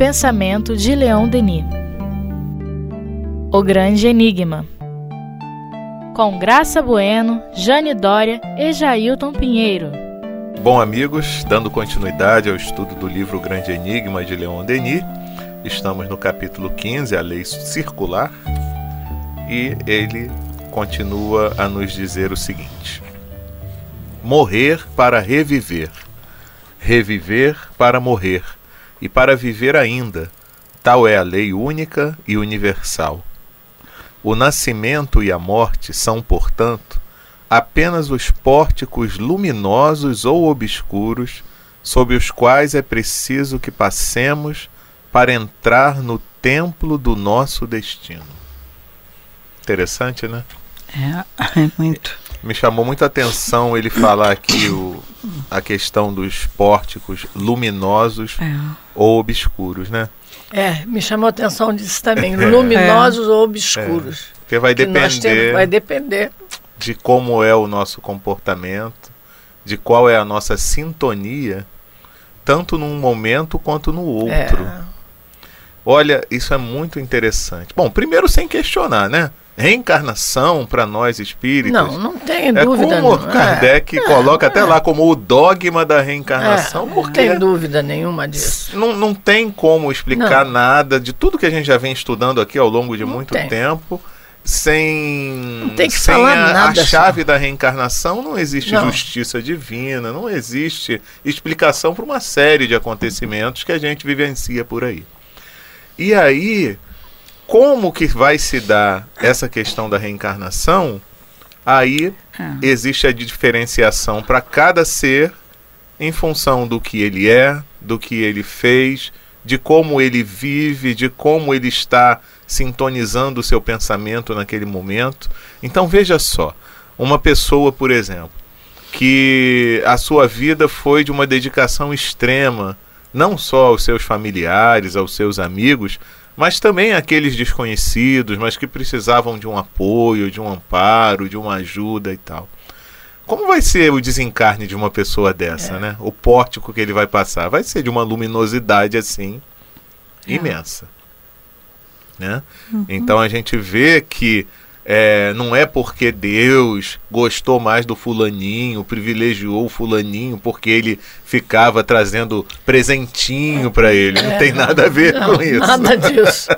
pensamento de Leon Denis. O Grande Enigma. Com Graça Bueno, Jane Dória e Jailton Pinheiro. Bom, amigos, dando continuidade ao estudo do livro O Grande Enigma de Leon Denis, estamos no capítulo 15, a lei circular, e ele continua a nos dizer o seguinte: Morrer para reviver, reviver para morrer e para viver ainda. Tal é a lei única e universal. O nascimento e a morte são, portanto, apenas os pórticos luminosos ou obscuros sob os quais é preciso que passemos para entrar no templo do nosso destino. Interessante, né? É, é muito. Me chamou muita atenção ele falar aqui o, a questão dos pórticos luminosos é. ou obscuros, né? É, me chamou a atenção disso também, luminosos é. ou obscuros. É. Porque vai depender, temos, vai depender de como é o nosso comportamento, de qual é a nossa sintonia, tanto num momento quanto no outro. É. Olha, isso é muito interessante. Bom, primeiro sem questionar, né? Reencarnação para nós espíritos. Não, não tem dúvida. É como não. Kardec é, coloca é, até lá como o dogma da reencarnação. É, porque não tem dúvida nenhuma disso. Não, não tem como explicar não. nada de tudo que a gente já vem estudando aqui ao longo de não muito tem. tempo. Sem, não tem que sem falar a, nada a chave da reencarnação não existe justiça divina, não existe explicação para uma série de acontecimentos que a gente vivencia por aí. E aí, como que vai se dar essa questão da reencarnação, aí ah. existe a diferenciação para cada ser em função do que ele é, do que ele fez, de como ele vive, de como ele está sintonizando o seu pensamento naquele momento. Então veja só, uma pessoa, por exemplo, que a sua vida foi de uma dedicação extrema, não só aos seus familiares, aos seus amigos, mas também aqueles desconhecidos, mas que precisavam de um apoio, de um amparo, de uma ajuda e tal. Como vai ser o desencarne de uma pessoa dessa, é. né? O pórtico que ele vai passar vai ser de uma luminosidade assim é. imensa, né? Uhum. Então a gente vê que é, não é porque Deus gostou mais do fulaninho, privilegiou o fulaninho porque ele ficava trazendo presentinho para ele. Não tem nada a ver não, com isso. Nada disso.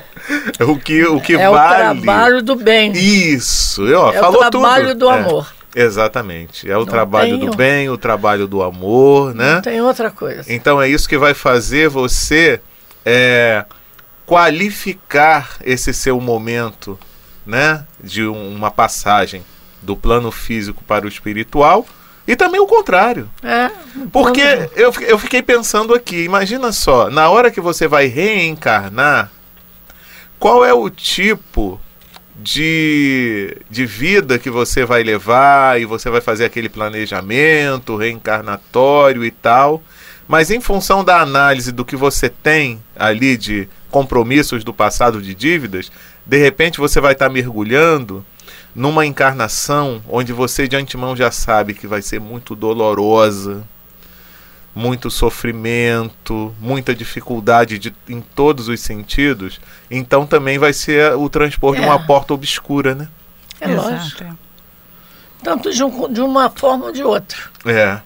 o que, o que é vale. o trabalho do bem. Isso, ó, é falou o trabalho tudo. do amor. É, exatamente. É o não trabalho do bem, o trabalho do amor, né? Não tem outra coisa. Então é isso que vai fazer você é, qualificar esse seu momento né, de uma passagem do plano físico para o espiritual e também o contrário. É, Porque eu, eu fiquei pensando aqui, imagina só, na hora que você vai reencarnar, qual é o tipo de, de vida que você vai levar e você vai fazer aquele planejamento reencarnatório e tal. Mas em função da análise do que você tem ali de compromissos do passado de dívidas, de repente você vai estar tá mergulhando numa encarnação onde você de antemão já sabe que vai ser muito dolorosa, muito sofrimento, muita dificuldade de, em todos os sentidos, então também vai ser o transpor é. de uma é. porta obscura, né? É Exato. lógico. Tanto de, um, de uma forma ou de outra. É.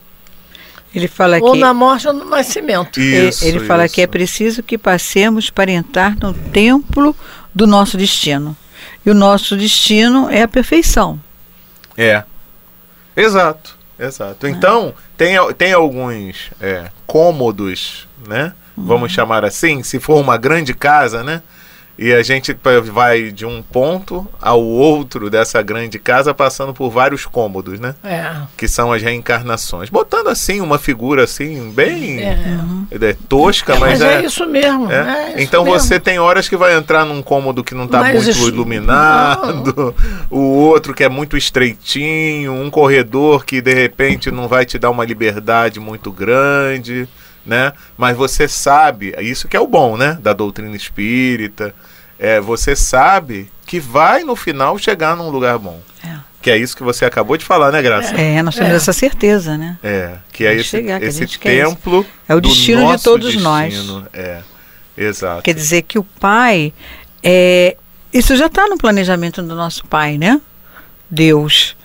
Ele fala ou que, na morte ou no nascimento. Isso, ele, fala que é preciso que passemos para entrar no templo do nosso destino. E o nosso destino é a perfeição. É. Exato, exato. É. Então, tem, tem alguns é, cômodos, né? Vamos uhum. chamar assim, se for uma grande casa, né? E a gente vai de um ponto ao outro dessa grande casa, passando por vários cômodos, né? É. Que são as reencarnações. Botando assim, uma figura assim, bem é. é tosca, é, mas, mas é, é, isso mesmo. É. Isso então mesmo. você tem horas que vai entrar num cômodo que não está muito isso... iluminado, não. o outro que é muito estreitinho, um corredor que de repente não vai te dar uma liberdade muito grande né? Mas você sabe, isso que é o bom, né? Da doutrina espírita. É, você sabe que vai no final chegar num lugar bom. É. Que é isso que você acabou de falar, né, Graça? É, nós temos é. essa certeza, né? É, que é esse, chegar, que esse templo. É o destino de todos destino, nós. É. Exato. Quer dizer que o pai é isso já está no planejamento do nosso pai, né? Deus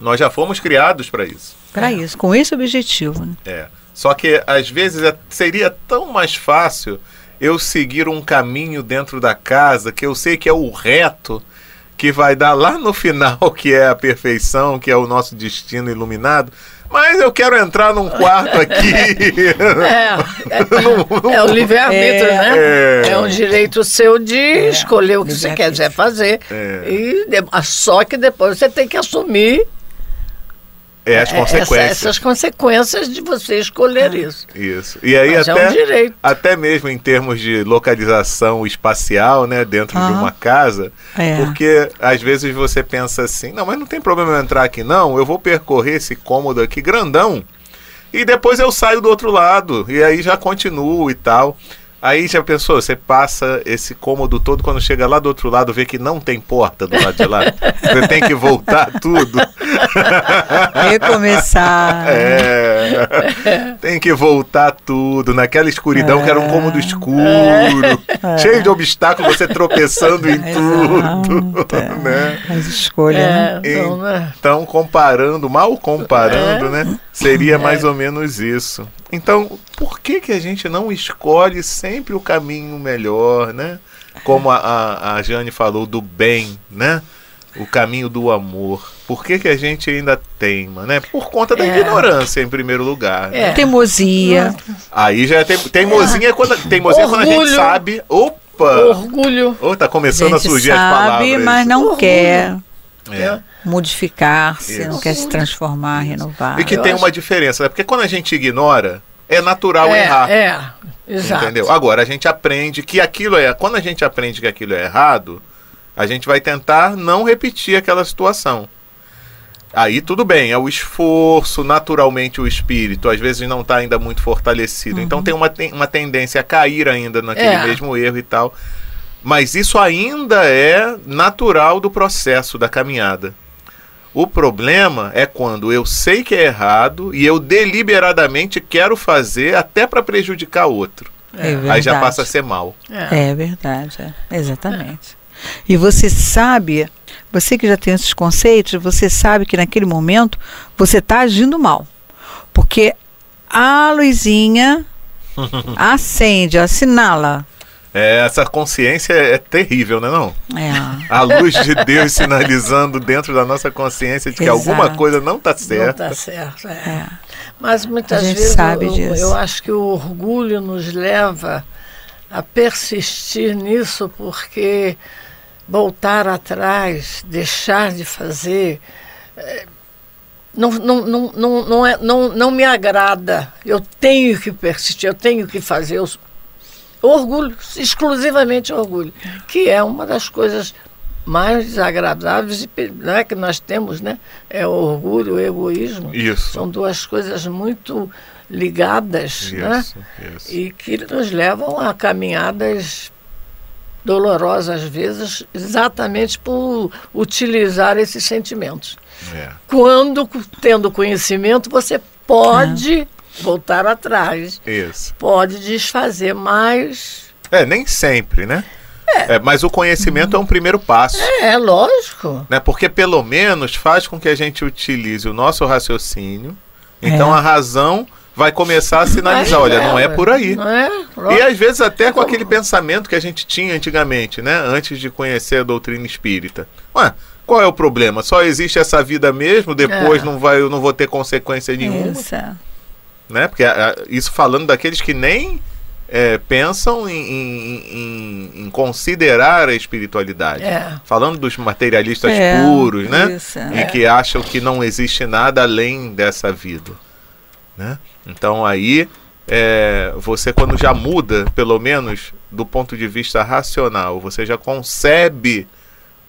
Nós já fomos criados para isso. para isso, com esse objetivo. Né? É. Só que às vezes é- seria tão mais fácil eu seguir um caminho dentro da casa que eu sei que é o reto que vai dar lá no final, que é a perfeição, que é o nosso destino iluminado. Mas eu quero entrar num quarto aqui. É, é, é o livre-arbítrio, É. né? É. É. um direito seu de escolher o que você quiser fazer. É. E de- só que depois você tem que assumir É as é, consequências. essa- essas consequências de você escolher isso. Isso. E aí Mas é até, um direito. até mesmo em termos de localização espacial, né, dentro de uma casa, É. porque às vezes você pensa assim, não, mas não tem problema eu entrar aqui não, eu vou percorrer esse cômodo aqui grandão e depois eu saio do outro lado e aí já continuo e tal. Aí já pensou, você passa esse cômodo todo, quando chega lá do outro lado, vê que não tem porta do lado de lá. Você tem que voltar tudo. Recomeçar. É. Tem que voltar tudo. Naquela escuridão que era um cômodo escuro, cheio de obstáculos, você tropeçando em tudo. Exato. né? As escolhas. né? É, então, né? Então, comparando, mal comparando, né? Seria mais ou menos isso. Então, por que, que a gente não escolhe sempre o caminho melhor, né? Como a, a, a Jane falou, do bem, né? O caminho do amor. Por que, que a gente ainda teima, né? Por conta da É. ignorância, em primeiro lugar. né? É. Teimosia. Aí já é tem, teimosinha quando, teimosinha quando a gente sabe. Opa! Orgulho. Ô, tá A começando a gente surgir as sabe, palavras. mas não Orgulho. quer É. modificar-se, não quer se transformar, renovar. E que eu tem acho- uma diferença, né? Porque quando a gente ignora, é natural errar. É, é, exato. Entendeu? Agora a gente aprende que aquilo é. Quando a gente aprende que aquilo é errado, a gente vai tentar não repetir aquela situação. Aí tudo bem, é o esforço, naturalmente o espírito, às vezes não está ainda muito fortalecido. Então tem uma, ten- uma tendência a cair ainda naquele É. mesmo erro e tal. Mas isso ainda é natural do processo da caminhada. O problema é quando eu sei que é errado e eu deliberadamente quero fazer até para prejudicar outro. É Aí já passa a ser mal. É. É verdade, é. exatamente. E você sabe, você que já tem esses conceitos, você sabe que naquele momento você está agindo mal. Porque a luzinha acende, assinala. É, essa consciência é terrível, né não? É, A luz de Deus sinalizando dentro da nossa consciência de que Exato. alguma coisa não está Não certa. está certo. é. é. Mas muitas A gente vezes sabe eu, disso. eu acho que o orgulho nos leva a persistir nisso porque voltar atrás, deixar de fazer, eh, não, não, não, não, não, é, não, não me agrada. Eu tenho que persistir, eu tenho que fazer. Eu, orgulho, exclusivamente orgulho, que é uma das coisas mais desagradáveis e né, que nós temos, né? É o orgulho, o egoísmo. Isso. São duas coisas muito ligadas, né? Isso, isso. E que nos levam a caminhadas dolorosas às vezes, exatamente por utilizar esses sentimentos. É. Quando, tendo conhecimento, você pode voltar atrás, Isso. pode desfazer, mas É, nem sempre, né? É, mas o conhecimento é um primeiro passo. é lógico. Né? Porque pelo menos faz com que a gente utilize o nosso raciocínio. Então É. a razão vai começar a sinalizar, olha, não é por aí. Não é? E às vezes até com aquele pensamento que a gente tinha antigamente, né? Antes de conhecer a doutrina espírita. Ué, qual é o problema? Só existe essa vida mesmo, depois É. não vai, eu não vou ter consequência nenhuma, Isso. É. né? Porque ah, isso falando daqueles que nem é, pensam em, em- em- considerar a espiritualidade. É. Falando dos materialistas É, puros, né? isso, E é. que acham que não existe nada além dessa vida. Né? Então aí é, você quando já muda, pelo menos do ponto de vista racional, você já concebe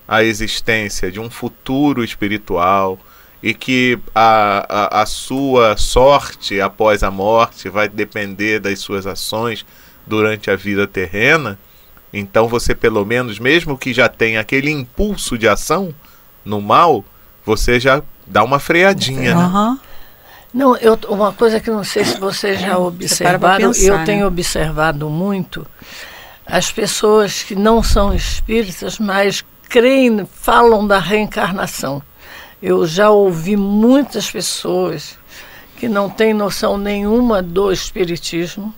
a existência de um futuro espiritual e que a, a, a sua sorte após a morte vai depender das suas ações durante a vida terrena, então você pelo menos, mesmo que já tenha aquele impulso de ação no mal, você já dá uma freadinha. né? Aham. Não, eu, uma coisa que não sei se vocês já observaram, pensar, eu né? tenho observado muito as pessoas que não são espíritas, mas creem, falam da reencarnação. Eu já ouvi muitas pessoas que não têm noção nenhuma do espiritismo,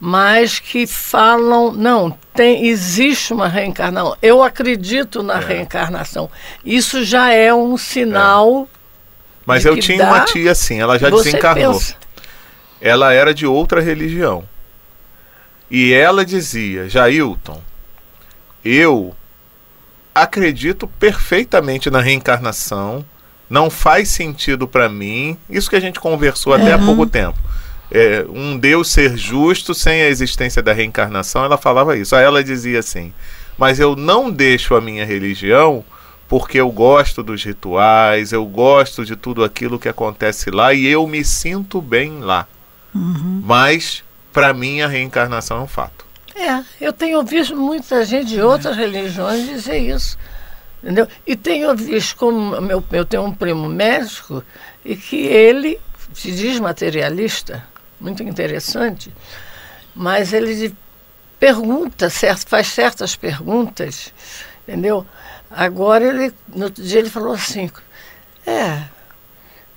mas que falam, não, tem, existe uma reencarnação. Eu acredito na é. reencarnação. Isso já é um sinal. É. Mas eu tinha dá, uma tia assim, ela já desencarnou. Pensa. Ela era de outra religião. E ela dizia, Jailton, eu acredito perfeitamente na reencarnação, não faz sentido para mim, isso que a gente conversou até uhum. há pouco tempo é, um Deus ser justo sem a existência da reencarnação, ela falava isso. Aí ela dizia assim: Mas eu não deixo a minha religião porque eu gosto dos rituais, eu gosto de tudo aquilo que acontece lá e eu me sinto bem lá. Uhum. Mas, para mim, a reencarnação é um fato. É, eu tenho visto muita gente de outras é. religiões dizer isso. Entendeu? E tenho visto como meu, eu tenho um primo médico e que ele se diz materialista muito interessante, mas ele pergunta, certo, faz certas perguntas, entendeu? Agora ele, no outro dia ele falou assim, é,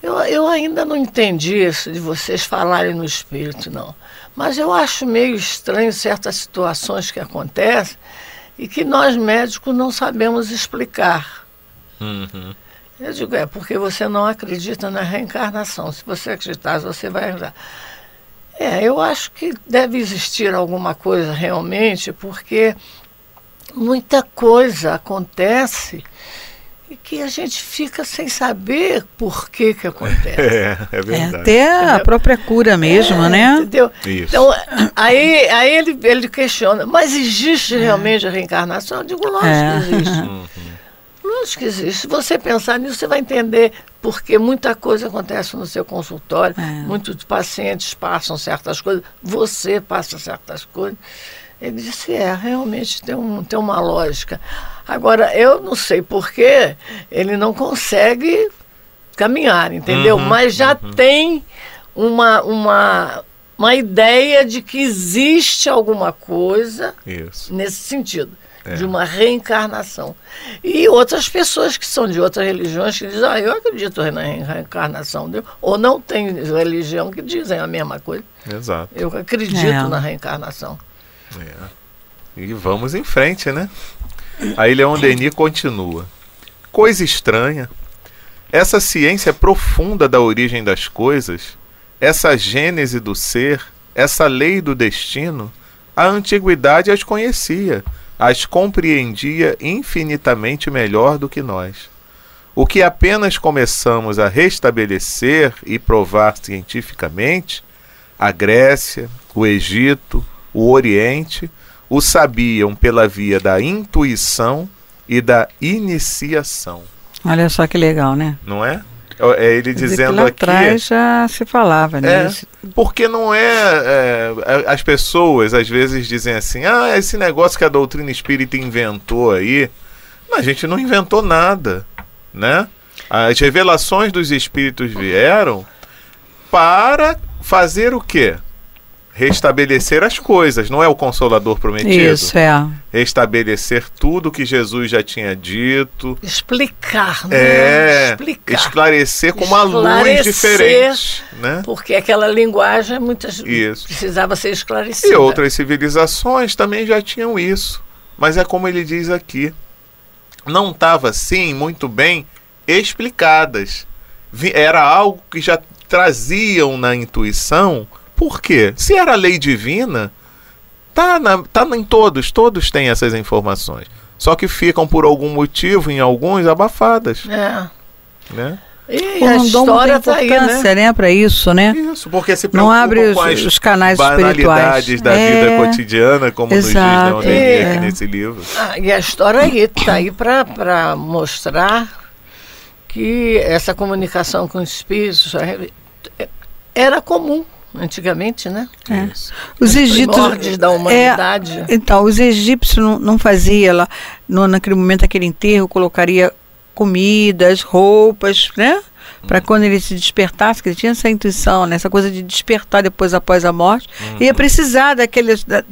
eu, eu ainda não entendi isso de vocês falarem no espírito, não. Mas eu acho meio estranho certas situações que acontecem e que nós médicos não sabemos explicar. Uhum. Eu digo, é porque você não acredita na reencarnação. Se você acreditar, você vai ajudar. É, eu acho que deve existir alguma coisa realmente, porque muita coisa acontece e que a gente fica sem saber por que que acontece. É, é verdade. É, até entendeu? a própria cura mesmo, é, né? Entendeu? Isso. Então, aí, aí ele, ele questiona, mas existe realmente a reencarnação? Eu digo, lógico é. que existe. Uhum. Lógico que existe. Se você pensar nisso, você vai entender porque muita coisa acontece no seu consultório, é. muitos pacientes passam certas coisas, você passa certas coisas. Ele disse, é, realmente tem, um, tem uma lógica. Agora, eu não sei por que ele não consegue caminhar, entendeu? Uhum, Mas já uhum. tem uma, uma, uma ideia de que existe alguma coisa Isso. nesse sentido é. de uma reencarnação. E outras pessoas que são de outras religiões que dizem, ah, eu acredito na reencarnação, ou não tem religião que dizem a mesma coisa. Exato. Eu acredito é. na reencarnação. É. E vamos em frente, né? Aí Leon Denis continua. Coisa estranha. Essa ciência profunda da origem das coisas, essa gênese do ser, essa lei do destino, a antiguidade as conhecia as compreendia infinitamente melhor do que nós. O que apenas começamos a restabelecer e provar cientificamente, a Grécia, o Egito, o Oriente, o sabiam pela via da intuição e da iniciação. Olha só que legal, né? Não é? É ele dizendo lá aqui. atrás já se falava, né? É, porque não é, é, As pessoas às vezes dizem assim: ah, esse negócio que a doutrina espírita inventou aí. a gente não inventou nada, né? As revelações dos espíritos vieram para fazer o quê? Restabelecer as coisas, não é o consolador prometido? Isso, é. Restabelecer tudo que Jesus já tinha dito. Explicar, né? É, Explicar. esclarecer com uma luz diferente. Né? Porque aquela linguagem muitas isso. precisava ser esclarecida. E outras civilizações também já tinham isso. Mas é como ele diz aqui. Não estava, assim, muito bem explicadas. Era algo que já traziam na intuição por quê? Se era lei divina, tá, na, tá em todos, todos têm essas informações. Só que ficam por algum motivo, em alguns, abafadas. É. Né? E Pô, a história tá aí, né? né para isso, né? Isso, porque se não abre os, os canais banalidades da é, vida cotidiana, como exato, nos diz Leon é. aqui nesse livro. Ah, e a história aí tá aí para mostrar que essa comunicação com os espíritos era comum antigamente, né? É. Os egípcios da humanidade. É, então, os egípcios não, não faziam lá no, naquele momento aquele enterro colocaria comidas, roupas, né? para quando ele se despertasse, que ele tinha essa intuição, né, essa coisa de despertar depois após a morte, ia precisar daqueles, da,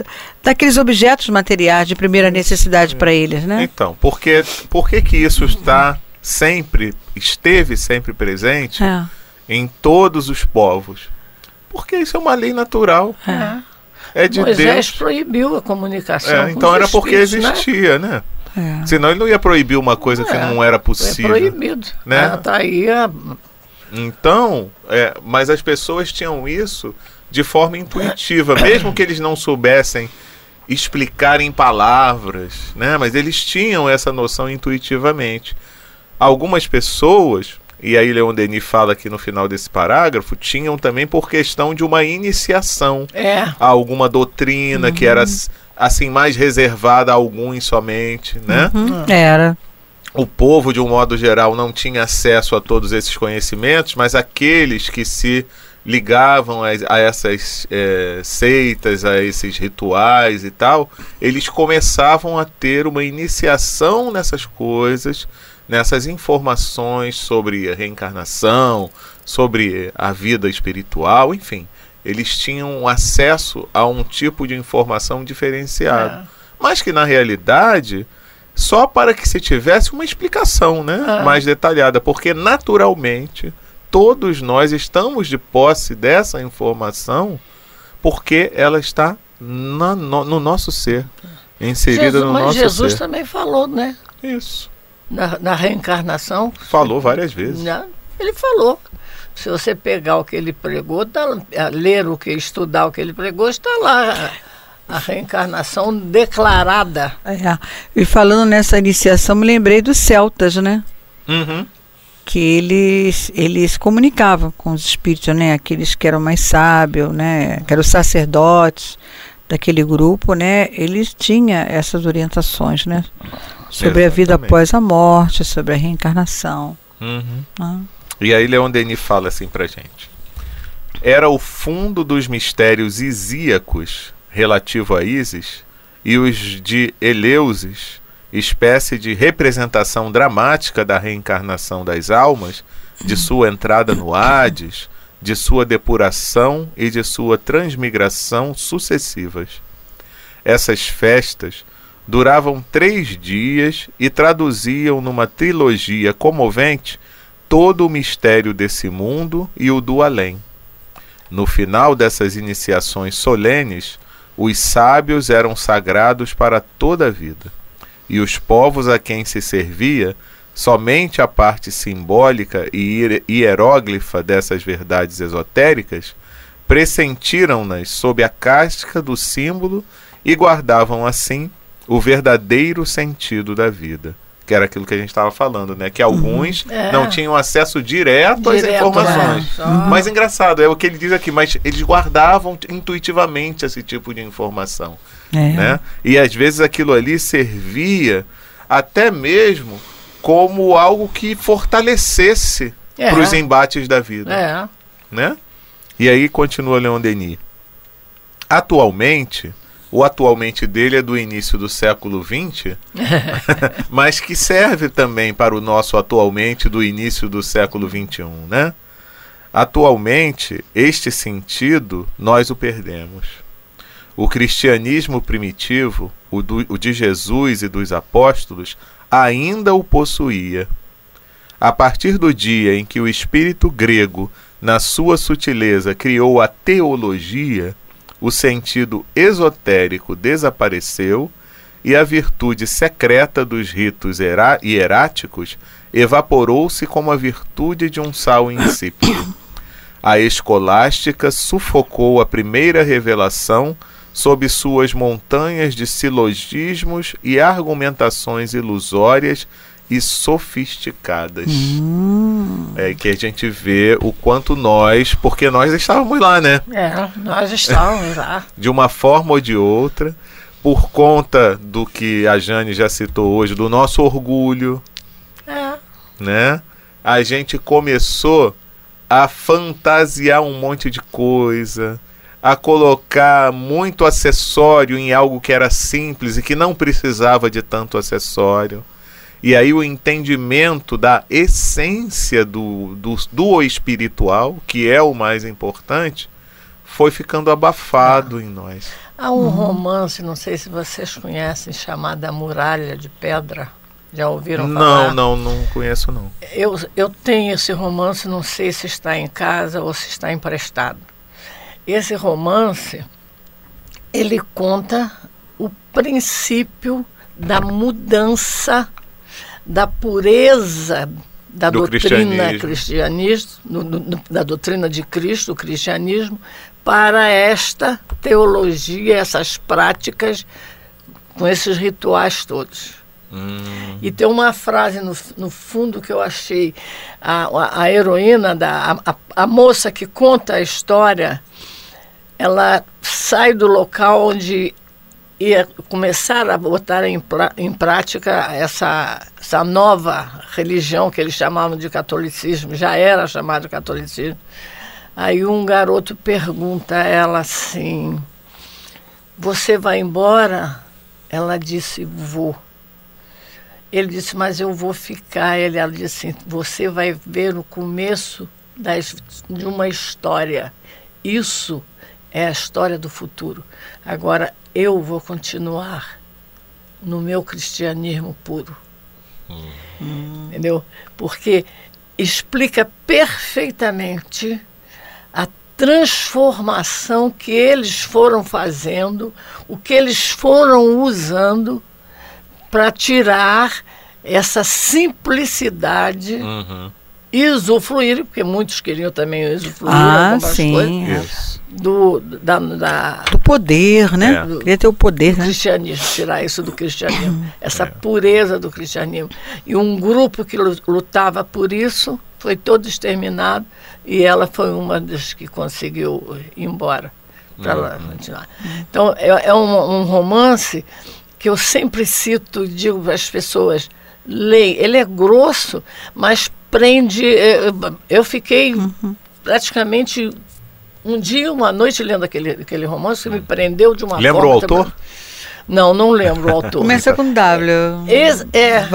daqueles objetos materiais de primeira necessidade para eles, né? Então, porque, por que que isso está sempre, esteve sempre presente É. em todos os povos? Porque isso é uma lei natural. É, de Moisés Deus. proibiu a comunicação. É, então era porque né? existia, né? É. Senão ele não ia proibir uma coisa que É, não era É possível. proibido. né? Ah, tá aí a- Então, é, mas as pessoas tinham isso de forma intuitiva, mesmo que eles não soubessem explicar em palavras, né? Mas eles tinham essa noção intuitivamente. Algumas pessoas, e aí Leon Denis fala aqui no final desse parágrafo, tinham também por questão de uma iniciação É. a alguma doutrina que era assim mais reservada a alguns somente, né? Hum, Era. o povo, de um modo geral, não tinha acesso a todos esses conhecimentos, mas aqueles que se ligavam a, a essas eh, seitas, a esses rituais e tal, eles começavam a ter uma iniciação nessas coisas, nessas informações sobre a reencarnação, sobre a vida espiritual, enfim. Eles tinham acesso a um tipo de informação diferenciado. Mas que na realidade só para que se tivesse uma explicação né, Ah. mais detalhada, porque naturalmente todos nós estamos de posse dessa informação porque ela está na- no, no nosso ser, inserida Jesus, no mas nosso Jesus ser. também falou, né? Isso. Na, na reencarnação. Falou várias vezes. né? Ele falou. Se você pegar o que ele pregou, tá, eh, ler o que, estudar o que ele pregou, está lá a, reencarnação declarada. É. E falando nessa iniciação, me lembrei dos celtas, né? Uhum. Que eles, eles comunicavam com os espíritos, né? Aqueles que eram mais sábios, né? Que eram sacerdotes daquele grupo, né? Eles tinham essas orientações, né? Sobre a vida Exatamente. após a morte, sobre a reencarnação. Uhum. né? E aí Leon Denis fala assim pra gente. Era o fundo dos mistérios isíacos relativo a Ísis e os de Eleusis, espécie de representação dramática da reencarnação das almas, de sua entrada no Hades, de sua depuração e de sua transmigração sucessivas. Essas festas duravam três dias e traduziam numa trilogia comovente todo o mistério desse mundo e o do além. No final dessas iniciações solenes, os sábios eram sagrados para toda a vida, e os povos a quem se servia, somente a parte simbólica e hier- hieróglifa dessas verdades esotéricas, pressentiram-nas sob a casca do símbolo e guardavam assim o verdadeiro sentido da vida. Que era aquilo que a gente estava falando, né? Que alguns É. não tinham acesso direto, às Direto, informações. é. Mas engraçado, é o que ele diz aqui, mas eles guardavam intuitivamente esse tipo de informação. É. Né? E às vezes aquilo ali servia até mesmo como algo que fortalecesse É. para os embates da vida É. né? E aí continua Leon Denis. Atualmente, o atualmente dele é do início do século XX, mas que serve também para o nosso atualmente do início do século XXI, né? Atualmente, este sentido nós o perdemos. O cristianismo primitivo, o, do- o de Jesus e dos apóstolos, ainda o possuía. A partir do dia em que o espírito grego, na sua sutileza, criou a teologia, o sentido esotérico desapareceu e a virtude secreta dos ritos hieráticos evaporou-se como a virtude de um sal insípido. A escolástica sufocou a primeira revelação sob suas montanhas de silogismos e argumentações ilusórias e sofisticadas. Hum, É que a gente vê o quanto nós, porque nós estávamos lá, né? É, nós estávamos lá. De uma forma ou de outra, por conta do que a Jane já citou hoje, do nosso orgulho, É. né? A gente começou a fantasiar um monte de coisa, a colocar muito acessório em algo que era simples e que não precisava de tanto acessório. E aí o entendimento da essência do, do, do espiritual, que é o mais importante, foi ficando abafado ah. em nós. Há um uhum. romance, não sei se vocês conhecem, chamado A Muralha de Pedra. Já ouviram falar? Não, não, não conheço não. Eu, eu tenho esse romance, não sei se está em casa ou se está emprestado. Esse romance, ele conta o princípio da mudança da pureza da do doutrina cristianismo, no, no, da doutrina de Cristo, o cristianismo, para esta teologia, essas práticas, com esses rituais todos. Hum. E tem uma frase no, no fundo que eu achei a, a, a heroína, da, a, a, moça que conta a história, ela sai do local onde ia começar a botar em, em prática essa, essa nova religião que eles chamavam de catolicismo, já era chamado de catolicismo. Aí um garoto pergunta a ela assim: Você vai embora? Ela disse: Vou. Ele disse: Mas eu vou ficar. Ele, ela disse assim: Você vai ver o começo das, de uma história. Isso é a história do futuro. Agora eu vou continuar no meu cristianismo puro. Hum. Entendeu? Porque explica perfeitamente a transformação que eles foram fazendo, o que eles foram usando para tirar essa simplicidade uhum. Usufruir, porque muitos queriam também usufruir ah, sim, coisas, do, da, da, do poder, né? É. Queria ter o poder, do né? cristianismo, tirar isso do cristianismo, essa é. pureza do cristianismo. E um grupo que lutava por isso foi todo exterminado e ela foi uma das que conseguiu ir embora para lá uhum. continuar. Então é, é um, um, romance que eu sempre cito, digo para as pessoas, leia. Ele é grosso, mas prende. É, eu fiquei uhum. praticamente um dia, uma noite lendo aquele, aquele romance que me prendeu de uma Lembra forma. Lembra o autor? Não, não lembro o autor. Começa com W. Esse, é,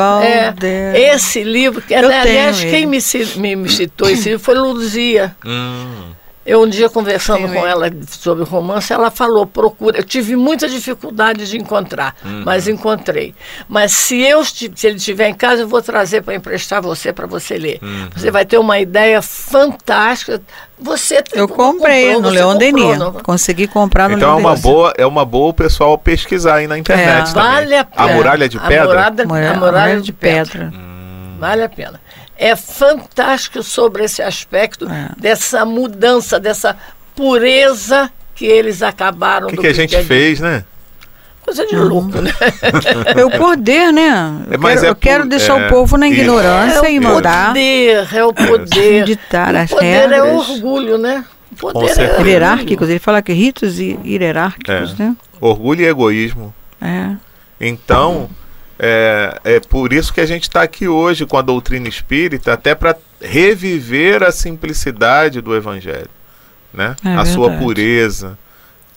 é, esse livro, que, aliás, quem me, me, me, citou esse livro foi Luzia. Hum. Eu um dia conversando Sim, com ela sobre romance, ela falou, procura. Eu tive muita dificuldade de encontrar, uhum. mas encontrei. Mas se eu se ele estiver em casa, eu vou trazer para emprestar você para você ler. Uhum. Você vai ter uma ideia fantástica. Você Eu comprei comprou, no Leon Denis. Consegui comprar no então Leon Então é uma boa, é uma boa o pessoal pesquisar aí na internet é. Vale a pena. A muralha de pedra. A muralha, a muralha, a muralha de, pedra. pedra. Hum. Vale a pena é fantástico sobre esse aspecto é. dessa mudança, dessa pureza que eles acabaram. O que, que a gente fez, né? Coisa de louco, né? É o poder, né? Eu Mas quero, é eu quero deixar é, o povo na ignorância é e mandar. Poder, é o poder. Ditar as poder é regras. é orgulho, né? O poder é hierárquicos, ele fala que ritos hierárquicos, é. né? Orgulho e egoísmo. É. Então, é, é por isso que a gente está aqui hoje com a doutrina espírita, até para reviver a simplicidade do Evangelho, né? É a verdade. sua pureza.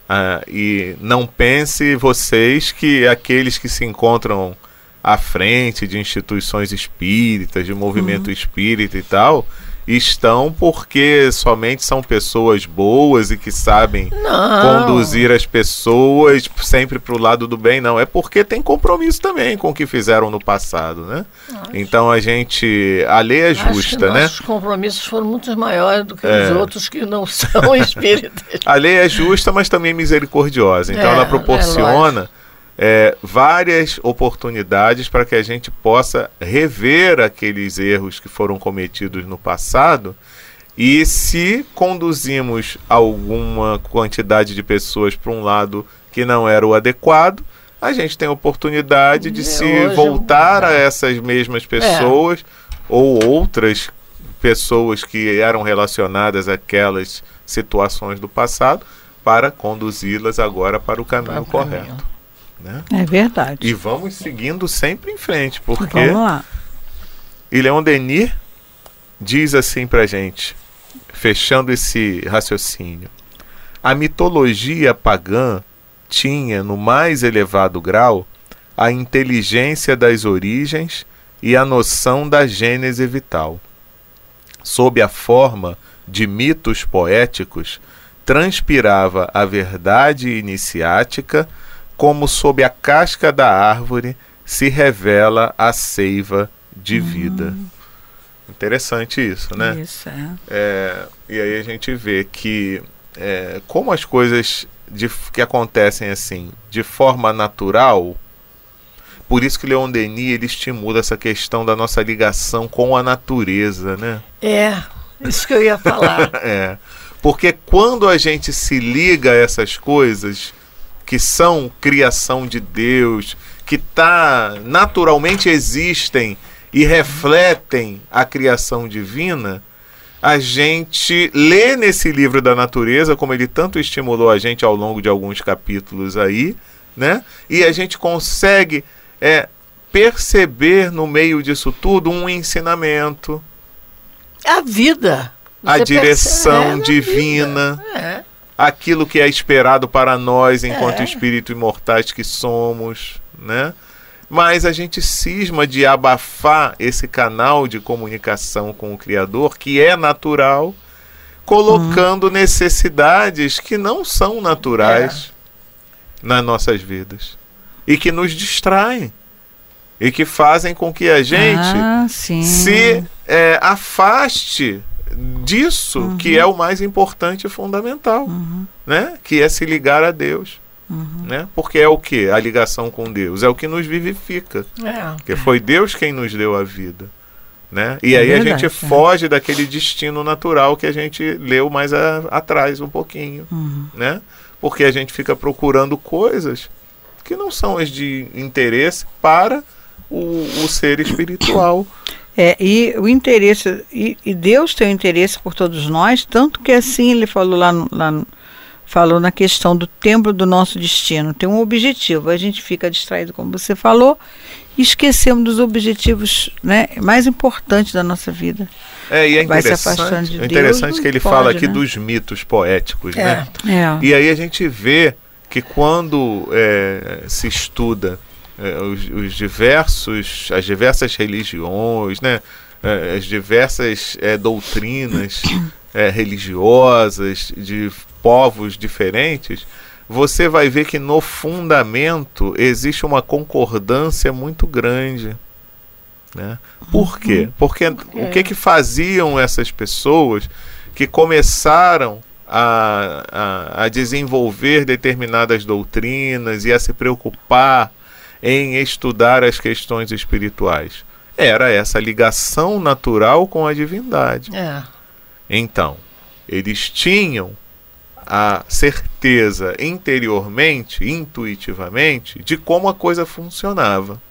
Ah, e não pense vocês que aqueles que se encontram à frente de instituições espíritas, de movimento uhum. espírita e tal, estão porque somente são pessoas boas e que sabem não. conduzir as pessoas sempre para o lado do bem, não. É porque tem compromisso também com o que fizeram no passado, né? Acho. Então a gente. A lei é justa, Acho né? Os compromissos foram muito maiores do que é. os outros que não são espíritas. a lei é justa, mas também misericordiosa. Então é, ela proporciona. É é, várias oportunidades para que a gente possa rever aqueles erros que foram cometidos no passado e se conduzimos alguma quantidade de pessoas para um lado que não era o adequado, a gente tem a oportunidade de se voltar a essas mesmas pessoas é. ou outras pessoas que eram relacionadas àquelas situações do passado para conduzi-las agora para o caminho correto. Né? É verdade. E vamos seguindo sempre em frente, porque vamos lá. E Leon Denis diz assim pra gente, fechando esse raciocínio: a mitologia pagã tinha, no mais elevado grau, a inteligência das origens e a noção da gênese vital. Sob a forma de mitos poéticos, transpirava a verdade iniciática, como sob a casca da árvore se revela a seiva de vida. Hum. Interessante isso, né? Isso, é. é. E aí a gente vê que é, como as coisas de, que acontecem assim, de forma natural, por isso que Leon Denis ele estimula essa questão da nossa ligação com a natureza, né? É, isso que eu ia falar. é. Porque quando a gente se liga a essas coisas que são criação de Deus, que tá naturalmente existem e refletem a criação divina, a gente lê nesse livro da natureza, como ele tanto estimulou a gente ao longo de alguns capítulos aí, né? E a gente consegue é, perceber no meio disso tudo um ensinamento. A vida. Você a direção é, divina. É. Aquilo que é esperado para nós enquanto é. espírito imortais que somos, né? mas a gente cisma de abafar esse canal de comunicação com o Criador, que é natural, colocando uhum. necessidades que não são naturais é. nas nossas vidas e que nos distraem e que fazem com que a gente ah, se é, afaste disso uhum. que é o mais importante e fundamental, uhum. né? Que é se ligar a Deus. Uhum. Né? Porque é o que? A ligação com Deus. É o que nos vivifica. É. Porque foi Deus quem nos deu a vida. Né? E é aí verdade, a gente é. foge daquele destino natural que a gente leu mais a, atrás um pouquinho. Uhum. Né? Porque a gente fica procurando coisas que não são as de interesse para o, o ser espiritual. É, e o interesse, e, e, Deus tem um interesse por todos nós, tanto que assim ele falou lá no, lá no falou na questão do templo do nosso destino. Tem um objetivo. A gente fica distraído, como você falou, e esquecemos dos objetivos né, mais importantes da nossa vida. É, e é Vai interessante, de é interessante que ele pode, fala aqui né? dos mitos poéticos, é. né? É. E aí a gente vê que quando é, se estuda os, os, diversos, as diversas religiões, né? É, as diversas é, doutrinas religiosas de povos diferentes, você vai ver que no fundamento existe uma concordância muito grande. Né? Por quê? Uhum. Porque o que, que faziam essas pessoas que começaram a, a, a desenvolver determinadas doutrinas e a se preocupar em estudar as questões espirituais? Era essa ligação natural com a divindade. É. Então, eles tinham a certeza interiormente, intuitivamente, de como a coisa funcionava.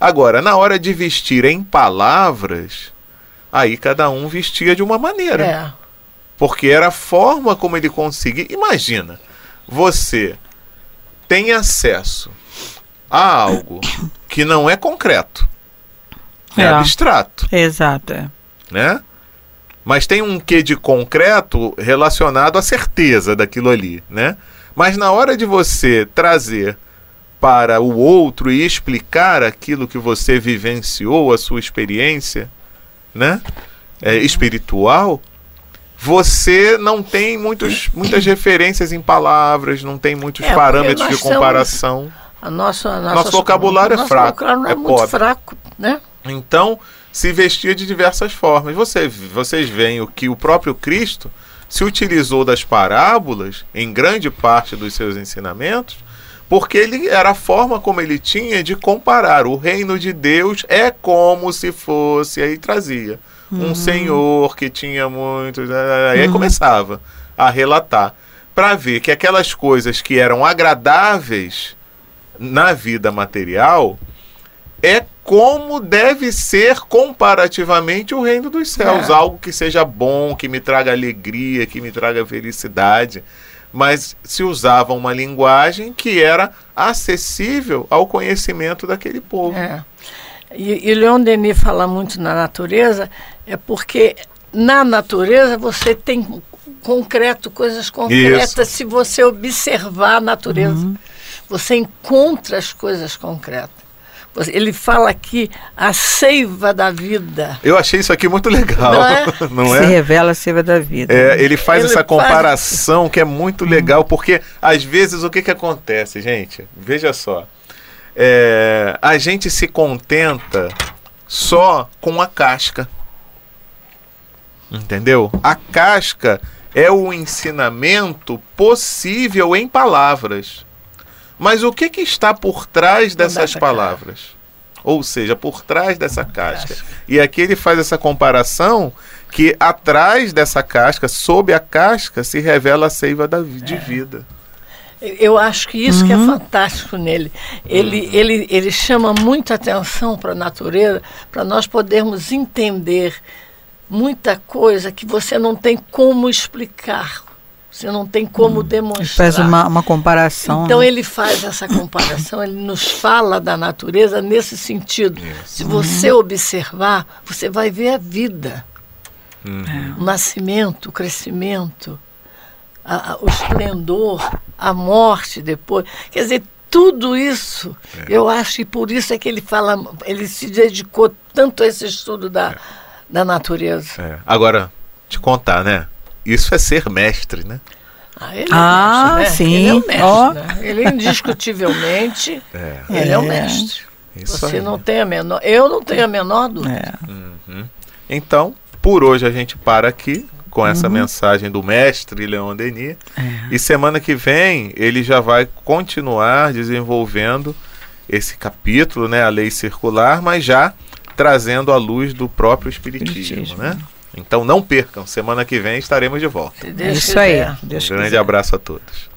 Agora, na hora de vestir em palavras, aí cada um vestia de uma maneira. É. Porque era a forma como ele conseguia. Imagina, você tem acesso a algo que não é concreto, é, é abstrato. Exato. É. Né? mas tem um quê de concreto relacionado à certeza daquilo ali, né? Mas na hora de você trazer para o outro e explicar aquilo que você vivenciou, a sua experiência, né? É, espiritual, você não tem muitos, muitas referências em palavras, não tem muitos é, parâmetros de comparação. A nossa, a nossa, nosso vocabulário é fraco. Vocabulário é, é muito pobre. fraco, né? Então, se vestia de diversas formas. Você, vocês veem o que o próprio Cristo se utilizou das parábolas em grande parte dos seus ensinamentos, porque ele era a forma como ele tinha de comparar. O reino de Deus é como se fosse, aí trazia um uhum. senhor que tinha muitos, aí uhum. começava a relatar para ver que aquelas coisas que eram agradáveis na vida material é como deve ser comparativamente o reino dos céus. É. Algo que seja bom, que me traga alegria, que me traga felicidade. Mas se usava uma linguagem que era acessível ao conhecimento daquele povo. É. E, e Leon Denis fala muito na natureza, é porque na natureza você tem concreto, coisas concretas, Isso. se você observar a natureza. Uhum. Você encontra as coisas concretas. Ele fala aqui a seiva da vida. Eu achei isso aqui muito legal, não é? Não é? Se revela a seiva da vida. É, ele faz ele essa comparação faz... que é muito legal, porque às vezes o que, que acontece, gente? Veja só. É, a gente se contenta só com a casca. Entendeu? A casca é o ensinamento possível em palavras. Mas o que, que está por trás dessas palavras? Ou seja, por trás dessa casca. E aqui ele faz essa comparação que atrás dessa casca, sob a casca, se revela a seiva da, de é. vida. Eu acho que isso uhum. que é uhum. fantástico nele. Ele, uhum. ele, ele chama muita atenção para a natureza, para nós podermos entender muita coisa que você não tem como explicar. Você não tem como hum, demonstrar. Ele faz uma, uma comparação. Então né? ele faz essa comparação, ele nos fala da natureza nesse sentido. Isso. Se você uhum. observar, você vai ver a vida. Uhum. O nascimento, o crescimento, a, a, o esplendor, a morte depois. Quer dizer, tudo isso, é. eu acho que por isso é que ele fala, ele se dedicou tanto a esse estudo da, é. da natureza. É. Agora, te contar, né? Isso é ser mestre, né? Ah, ele é ah mestre, né? sim. Ele é o mestre, oh. né? Ele indiscutivelmente, é. ele é o é. mestre. Isso Você aí. não tem a menor, eu não tenho a menor dúvida. É. Uhum. Então, por hoje a gente para aqui com essa uhum. mensagem do mestre Leon Denis. É. E semana que vem ele já vai continuar desenvolvendo esse capítulo, né, a lei circular, mas já trazendo a luz do próprio espiritismo, espiritismo. né? Então não percam, semana que vem estaremos de volta. É isso aí. Um grande abraço a todos.